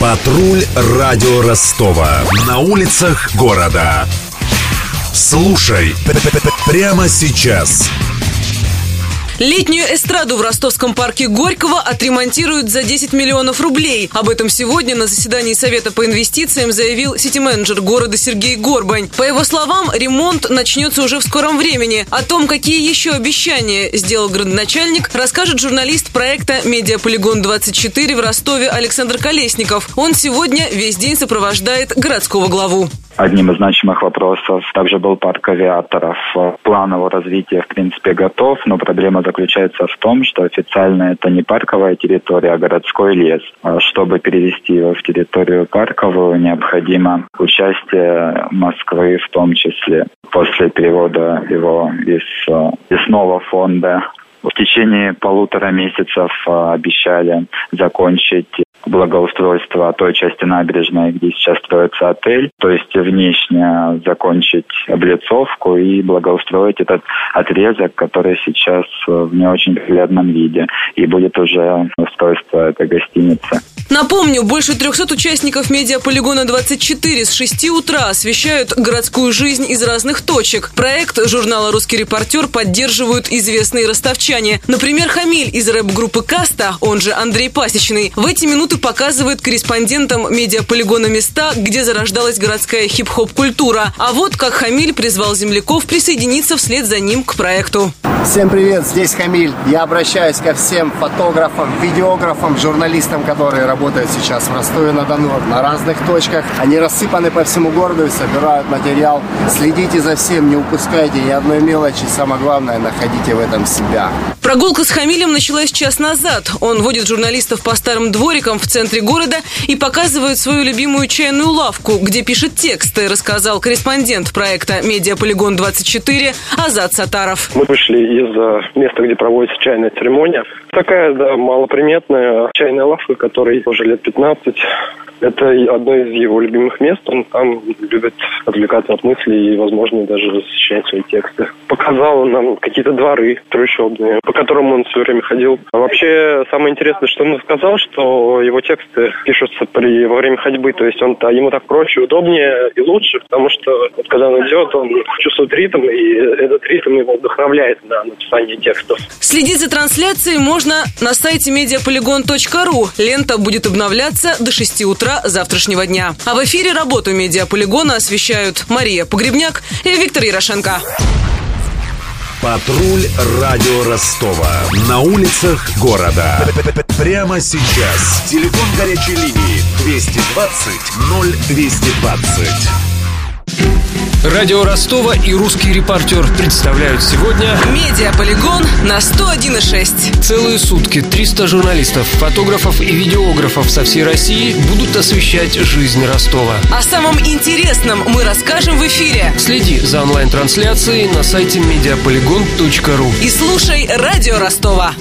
Патруль радио Ростова. На улицах города. Слушай прямо сейчас. Летнюю эстраду в ростовском парке Горького отремонтируют за 10 миллионов рублей. Об этом сегодня на заседании Совета по инвестициям заявил сити-менеджер города Сергей Горбань. По его словам, ремонт начнется уже в скором времени. О том, какие еще обещания сделал градоначальник, расскажет журналист проекта «Медиаполигон-24» в Ростове Александр Колесников. Он сегодня весь день сопровождает городского главу. Одним из значимых вопросов также был парк авиаторов. План его развития, в принципе, готов, но проблема заключается в том, что официально это не парковая территория, а городской лес. А чтобы перевести его в территорию парковую, необходимо участие Москвы в том числе. После перевода его из лесного э, фонда в течение полутора месяцев э, обещали закончить благоустройство той части набережной, где сейчас строится отель, то есть внешне закончить облицовку и благоустроить этот отрезок, который сейчас в не очень приглядном виде, и будет уже устройство этой гостиницы. Напомню, больше 300 участников медиаполигона 24 с 6 утра освещают городскую жизнь из разных точек. Проект журнала «Русский репортер» поддерживают известные ростовчане. Например, Хамиль из рэп-группы «Каста», он же Андрей Пасечный, в эти минуты показывает корреспондентам медиаполигона места, где зарождалась городская хип-хоп-культура. А вот как Хамиль призвал земляков присоединиться вслед за ним к проекту. Всем привет, здесь Хамиль. Я обращаюсь ко всем фотографам, видеографам, журналистам, которые работают сейчас в Ростове-на-Дону на разных точках. Они рассыпаны по всему городу и собирают материал. Следите за всем, не упускайте ни одной мелочи. Самое главное, находите в этом себя. Прогулка с Хамилем началась час назад. Он водит журналистов по старым дворикам в центре города и показывает свою любимую чайную лавку, где пишет тексты, рассказал корреспондент проекта «Медиаполигон-24» Азат Сатаров. Мы вышли из места, где проводится чайная церемония. Такая, да, малоприметная чайная лавка, которой уже лет 15. Это одно из его любимых мест. Он там любит отвлекаться от мыслей и, возможно, даже защищать свои тексты. Показал нам какие-то дворы трущобные, по которым он все время ходил. А вообще, самое интересное, что он сказал, что его тексты пишутся при, во время ходьбы. То есть он, ему так проще, удобнее и лучше, потому что вот, когда он идет, он чувствует ритм, и этот ритм его вдохновляет на написание текстов. Следить за трансляцией можно на сайте mediapolygon.ru. Лента будет обновляться до 6 утра утра завтрашнего дня. А в эфире работу медиаполигона освещают Мария Погребняк и Виктор Ярошенко. Патруль радио Ростова. На улицах города. Прямо сейчас. Телефон горячей линии 220 0220. Радио Ростова и русский репортер представляют сегодня Медиаполигон на 101,6 Целые сутки 300 журналистов, фотографов и видеографов со всей России будут освещать жизнь Ростова. О самом интересном мы расскажем в эфире. Следи за онлайн-трансляцией на сайте mediapolygon.ru И слушай Радио Ростова